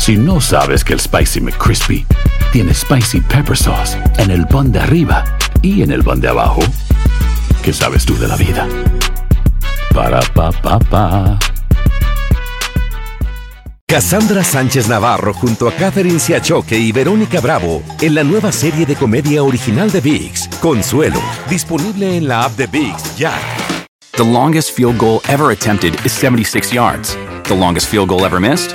Si no sabes que el Spicy McCrispy tiene Spicy Pepper Sauce en el pan de arriba y en el pan de abajo, ¿qué sabes tú de la vida? Para, pa, pa, pa. Cassandra Sánchez Navarro junto a Catherine Siachoque y Verónica Bravo en la nueva serie de comedia original de VIX, Consuelo, disponible en la app de VIX ya. The longest field goal ever attempted is 76 yards. The longest field goal ever missed?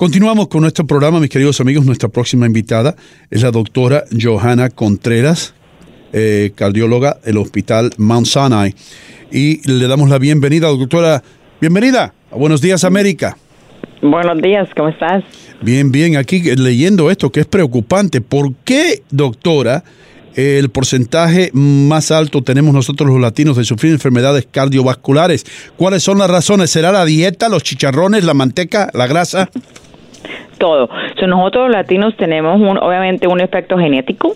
Continuamos con nuestro programa, mis queridos amigos. Nuestra próxima invitada es la doctora Johanna Contreras, eh, cardióloga del Hospital Mount Sinai. Y le damos la bienvenida, doctora. Bienvenida a Buenos Días, América. Buenos días, ¿cómo estás? Bien, bien, aquí leyendo esto que es preocupante. ¿Por qué, doctora, el porcentaje más alto tenemos nosotros los latinos de sufrir enfermedades cardiovasculares? ¿Cuáles son las razones? ¿Será la dieta, los chicharrones, la manteca, la grasa? Todo. nosotros los latinos tenemos un, obviamente un efecto genético,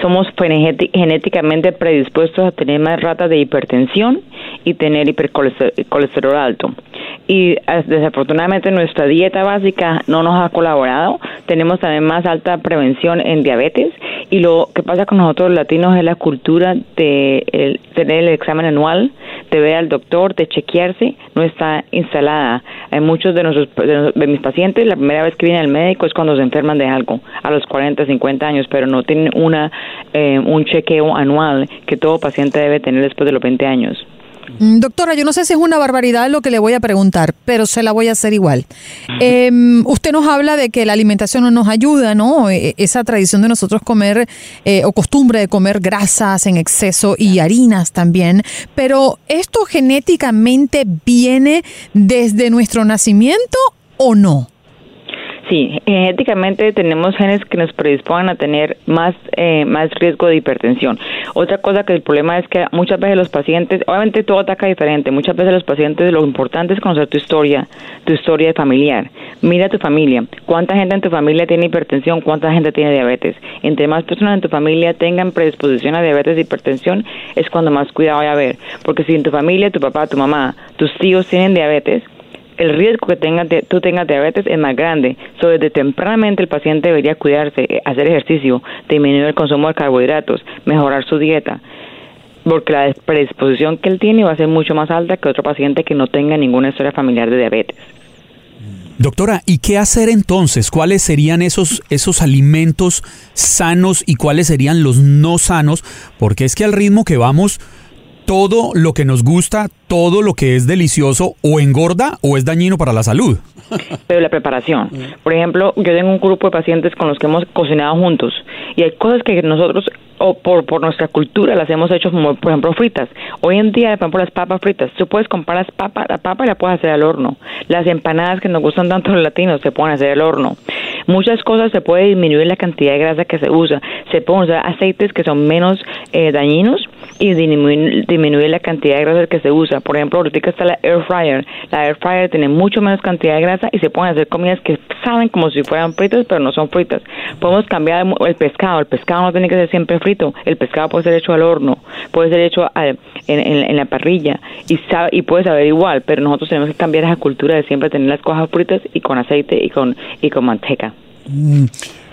somos genéticamente predispuestos a tener más ratas de hipertensión y tener hipercolesterol alto. Y desafortunadamente nuestra dieta básica no nos ha colaborado. Tenemos también más alta prevención en diabetes. Y lo que pasa con nosotros los latinos es la cultura de tener el examen anual, de ver al doctor, de chequearse, no está instalada. Hay muchos de, nuestros, de, mis pacientes, la primera vez que vienen al médico es cuando se enferman de algo, a los 40, 50 años, pero no tienen una, eh, un chequeo anual que todo paciente debe tener después de los 20 años. Mm, doctora, yo no sé si es una barbaridad lo que le voy a preguntar, pero se la voy a hacer igual. Em, usted nos habla de que la alimentación no nos ayuda, ¿no? E, e, esa tradición de nosotros comer eh, o costumbre de comer grasas en exceso y harinas también, pero ¿esto genéticamente viene desde nuestro nacimiento o no? Sí, genéticamente tenemos genes que nos predisponen a tener más, eh, más riesgo de hipertensión. Otra cosa que el problema es que muchas veces los pacientes, obviamente todo ataca diferente, muchas veces los pacientes lo importante es conocer tu historia, tu historia familiar. Mira tu familia, cuánta gente en tu familia tiene hipertensión, cuánta gente tiene diabetes. Entre más personas en tu familia tengan predisposición a diabetes y hipertensión, es cuando más cuidado hay a haber. Porque si en tu familia, tu papá, tu mamá, tus tíos tienen diabetes, el riesgo que tengas tú tengas diabetes es más grande. So, desde tempranamente el paciente debería cuidarse, eh, hacer ejercicio, disminuir el consumo de carbohidratos, mejorar su dieta, porque la predisposición que él tiene va a ser mucho más alta que otro paciente que no tenga ninguna historia familiar de diabetes. Doctora, ¿y qué hacer entonces? ¿Cuáles serían esos, esos alimentos sanos y cuáles serían los no sanos? Porque es que al ritmo que vamos, todo lo que nos gusta, todo lo que es delicioso o engorda o es dañino para la salud. Pero la preparación. Por ejemplo, yo tengo un grupo de pacientes con los que hemos cocinado juntos y hay cosas que nosotros o por, por nuestra cultura las hemos hecho como por ejemplo fritas. Hoy en día, por las papas fritas, tú puedes comprar las papas, la papa la puedes hacer al horno. Las empanadas que nos gustan tanto los latinos se pueden hacer al horno. Muchas cosas se puede disminuir la cantidad de grasa que se usa. Se pueden usar aceites que son menos eh, dañinos y disminuir, disminuir la cantidad de grasa que se usa. Por ejemplo, ahorita está la air fryer. La air fryer tiene mucho menos cantidad de grasa y se pueden hacer comidas que saben como si fueran fritas, pero no son fritas. Podemos cambiar el pescado. El pescado no tiene que ser siempre frito. El pescado puede ser hecho al horno, puede ser hecho en, la parrilla y, sabe, y puede saber igual, pero nosotros tenemos que cambiar esa cultura de siempre tener las cosas fritas y con aceite y con, y con manteca. Mm.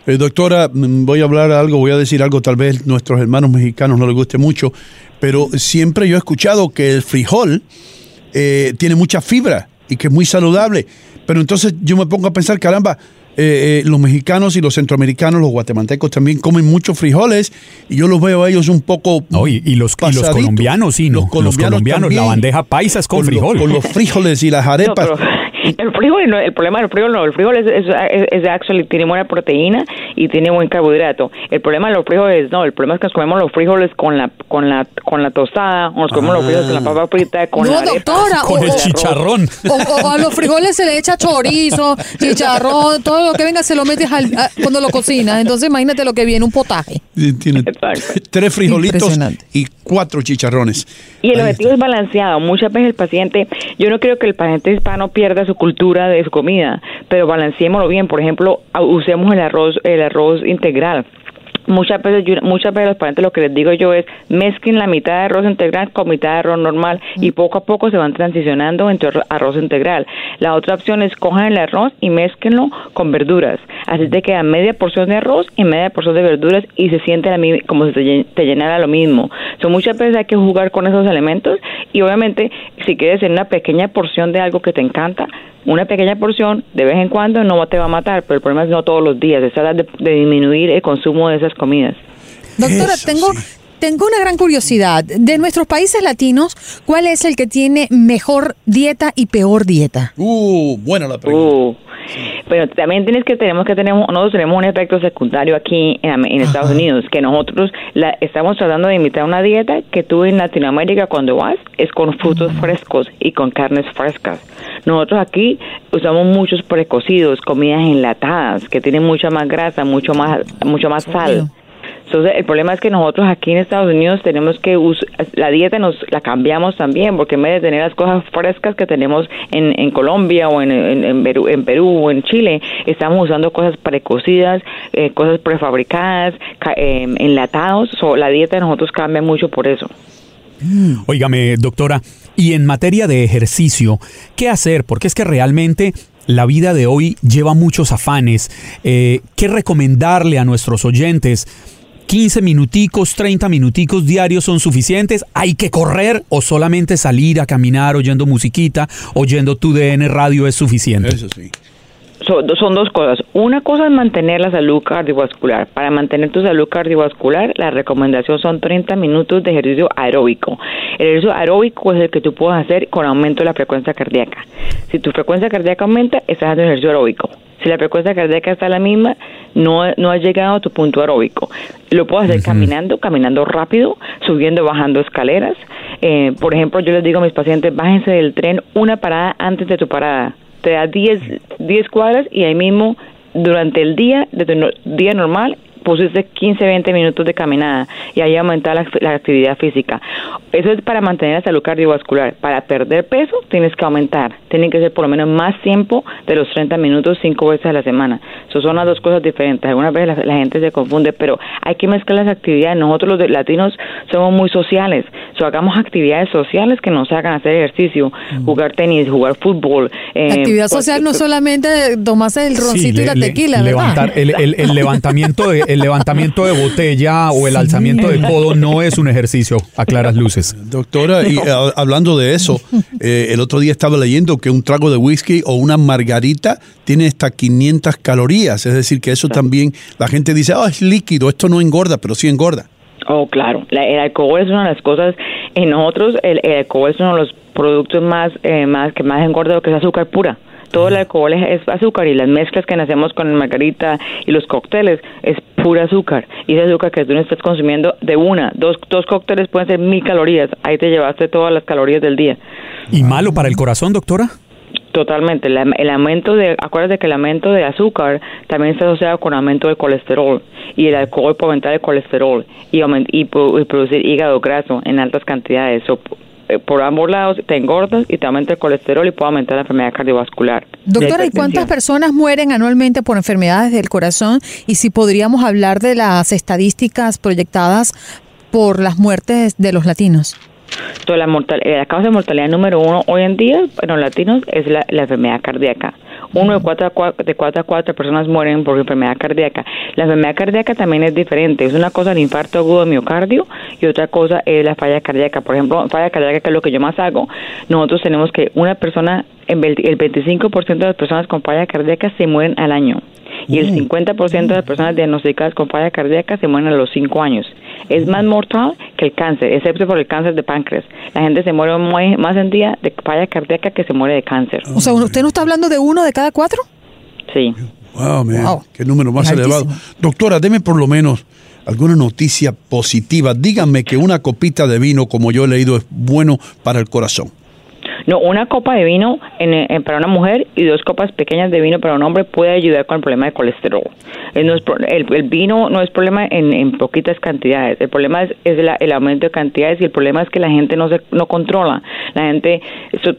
Eh, doctora, mm, voy a hablar algo, voy a decir algo, tal vez nuestros hermanos mexicanos no les guste mucho, pero siempre yo he escuchado que el frijol eh, tiene mucha fibra y que es muy saludable. Pero entonces yo me pongo a pensar, caramba, eh, eh, los mexicanos y los centroamericanos, los guatemaltecos también comen muchos frijoles y yo los veo a ellos un poco. No, y, y los, y los pasaditos. colombianos, sí, ¿no? Los colombianos, la bandeja paisa es con, Con los- con los frijoles y las No, arepas. pero el frijol, no, el problema del frijol no, el frijol es, es, es- es actually, tiene buena proteína y tiene buen carbohidrato. El problema de los frijoles no, el problema es que nos comemos los frijoles con la con la con la tostada, o nos comemos los frijoles con la papa frita, con no, la arepa, doctora. con o- el chicharrón. O, o a los frijoles se le echa chorizo, chicharrón, todo lo que venga se lo metes al- a- cuando lo cocinas. Entonces imagínate lo que viene, un potaje. Tiene tres frijolitos y cuatro chicharrones. Y el Ahí objetivo es balanceado. Muchas veces el paciente, yo no creo que el paciente hispano pierda su cultura de su comida, pero balanceémoslo bien. Por ejemplo, usemos el arroz, el arroz integral. Muchas veces, yo- muchas veces los pacientes lo que les digo yo es mezclen la mitad de arroz integral con mitad de arroz normal y poco a poco se van transicionando entre arro- arroz integral. La otra opción es cojan el arroz y mezclenlo con verduras. Así te queda media porción de arroz y media porción de verduras y se siente la como si te llenara lo mismo. So, muchas veces hay que jugar con esos elementos y obviamente si quieres en una pequeña porción de algo que te encanta, una pequeña porción de vez en cuando no te va a matar, pero el problema es no todos los días, es tratar de, de disminuir el consumo de esas comidas. Doctora, Eso tengo, sí. tengo una gran curiosidad. De nuestros países latinos, ¿cuál es el que tiene mejor dieta y peor dieta? Uh, buena la pregunta. Uh, Pero también tienes que tenemos que tenemos nosotros tenemos un efecto secundario aquí en Estados Unidos que nosotros la, estamos tratando de imitar una dieta que tú en Latinoamérica cuando vas es con frutos frescos y con carnes frescas. Nosotros aquí usamos muchos precocidos, comidas enlatadas que tienen mucha más grasa, mucho más mucho más sal. Entonces, el problema es que nosotros aquí en Estados Unidos tenemos que la dieta nos la cambiamos también, porque en vez de tener las cosas frescas que tenemos en, Colombia o en, Perú, o en Chile, estamos usando cosas precocidas, eh, cosas prefabricadas, ca- eh, enlatados. So, la dieta de nosotros cambia mucho por eso. Óigame, doctora, y en materia de ejercicio, ¿qué hacer? Porque es que realmente la vida de hoy lleva muchos afanes. Eh, ¿Qué recomendarle a nuestros oyentes? 15 minuticos, 30 minuticos diarios son suficientes. ¿Hay que correr o solamente salir a caminar oyendo musiquita, oyendo tu DN radio es suficiente? Eso sí. So- son dos cosas. Una cosa es mantener la salud cardiovascular. Para mantener tu salud cardiovascular, la recomendación son 30 minutos de ejercicio aeróbico. El ejercicio aeróbico es el que tú puedes hacer con aumento de la frecuencia cardíaca. Si tu frecuencia cardíaca aumenta, estás haciendo ejercicio aeróbico. Si la frecuencia cardíaca está la misma, no, no has llegado a tu punto aeróbico. Lo puedes hacer caminando, caminando rápido, subiendo, bajando escaleras. Eh, por ejemplo, yo les digo a mis pacientes, bájense del tren una parada antes de tu parada te da 10, 10 cuadras y ahí mismo durante el día, de tu no- día normal, pusiste 15, 20 minutos de caminada y ahí aumentar la, la actividad física. Eso es para mantener la salud cardiovascular. Para perder peso tienes que aumentar. Tienen que ser por lo menos más tiempo de los 30 minutos cinco veces a la semana. Eso son las dos cosas diferentes. Algunas veces la, la gente se confunde, pero hay que mezclar las actividades. Nosotros los de- latinos somos muy sociales. So, hagamos actividades sociales que nos hagan hacer ejercicio, jugar tenis, jugar fútbol. eh, La actividad social no solamente tomarse el roncito Sí, y la le- tequila, levantar, el, el- el levantamiento de, el levantamiento de botella o el alzamiento de codo no es un ejercicio a claras luces. Doctora, y eh, hablando de eso, eh, el otro día estaba leyendo que un trago de whisky o una margarita tiene hasta 500 calorías. Es decir, que eso también, la gente dice, ah, es líquido, esto no engorda, pero sí engorda. Oh, claro. La- el alcohol es una de las cosas. En nosotros, el, el alcohol es uno de los productos más, eh, más que más engorda, lo que es azúcar pura. Todo el alcohol es, azúcar y las mezclas que hacemos con el margarita y los cócteles es pura azúcar. Y ese azúcar que tú no estás consumiendo de una, dos, dos cócteles pueden ser mil calorías. Ahí te llevaste todas las calorías del día. ¿Y malo para el corazón, doctora? Totalmente. La- el aumento de, acuérdate que el aumento de azúcar también está asociado con aumento de colesterol y el alcohol puede aumentar el colesterol y, y, y producir hígado graso en altas cantidades. So, por ambos lados te engordas y te aumenta el colesterol y puede aumentar la enfermedad cardiovascular. Doctora, ¿y cuántas personas mueren anualmente por enfermedades del corazón? Y si podríamos hablar de las estadísticas proyectadas por las muertes de los latinos. Entonces, la, mortal- eh, la causa de mortalidad número uno hoy en día en los latinos es la, la enfermedad cardíaca. Uno de cuatro, a cua- de cuatro a cuatro personas mueren por enfermedad cardíaca. La enfermedad cardíaca también es diferente. Es una cosa el infarto agudo de miocardio y otra cosa es la falla cardíaca. Por ejemplo, falla cardíaca, que es lo que yo más hago, nosotros tenemos que una persona, el 25% de las personas con falla cardíaca se mueren al año. y el 50% de las personas diagnosticadas con falla cardíaca se mueren a los 5 años. Es más mortal que el cáncer, excepto por el cáncer de páncreas. La gente se muere muy- más en día de falla cardíaca que se muere de cáncer. O sea, ¿usted no está hablando de uno de cada cuatro? Sí. Wow, man, Wow. qué número más Es elevado. altísimo. Doctora, deme por lo menos alguna noticia positiva. Díganme que una copita de vino, como yo he leído, es bueno para el corazón. No, una copa de vino en- para una mujer y dos copas pequeñas de vino para un hombre puede ayudar con el problema de colesterol. Eh, el, el vino no es problema en, poquitas cantidades. El problema es, el aumento de cantidades y el problema es que la gente no se no controla. La gente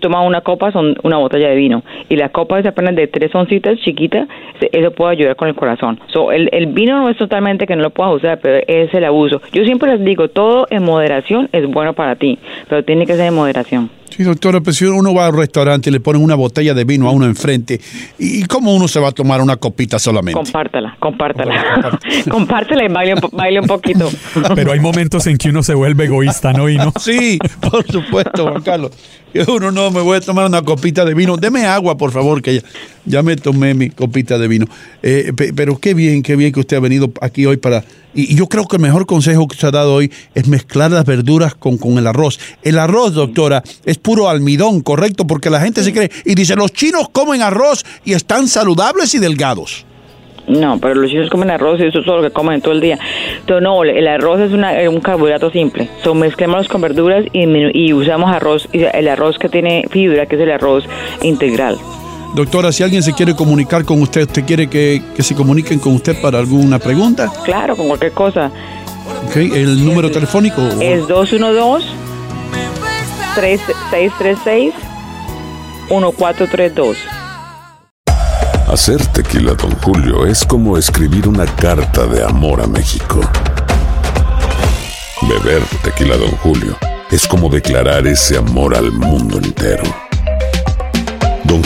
toma una copa, son una botella de vino y la copa es apenas de tres oncitas chiquita. Eso puede ayudar con el corazón. So, el, el vino no es totalmente que no lo puedas usar, pero es el abuso. Yo siempre les digo, todo en moderación es bueno para ti, pero tiene que ser en moderación. Sí, doctora, pero si uno va al restaurante y le ponen una botella de vino a uno enfrente, ¿y cómo uno se va a tomar una copita solamente? Compártala, compártala. compártela y baile baile un poquito. Pero hay momentos en que uno se vuelve egoísta, ¿no? Y no. Sí, por supuesto, Juan Carlos. Yo uno no me voy a tomar una copita de vino. Deme agua, por favor, que ya, ya me tomé mi copita de vino. Eh, pe- pero qué bien, qué bien que usted ha venido aquí hoy para... Y, yo creo que el mejor consejo que se ha dado hoy es mezclar las verduras con, con el arroz. El arroz, doctora, es puro almidón, ¿correcto? Porque la gente se cree y dice, los chinos comen arroz y están saludables y delgados. No, pero los chinos comen arroz y eso es todo lo que comen todo el día. Entonces, no, el arroz es una, un carbohidrato simple. So, mezclémoslos con verduras y, usamos arroz, el arroz que tiene fibra, que es el arroz integral. Doctora, si alguien se quiere comunicar con usted, ¿usted quiere que, que se comuniquen con usted para alguna pregunta? Claro, con cualquier cosa. Ok, ¿El número telefónico? Es 212-636-1432. Hacer tequila, Don Julio, es como escribir una carta de amor a México. Beber tequila, Don Julio, es como declarar ese amor al mundo entero.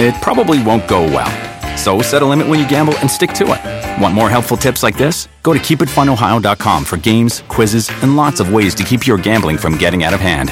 It probably won't go well. So set a limit when you gamble and stick to it. Want more helpful tips like this? Go to keepitfunohio.com for games, quizzes, and lots of ways to keep your gambling from getting out of hand.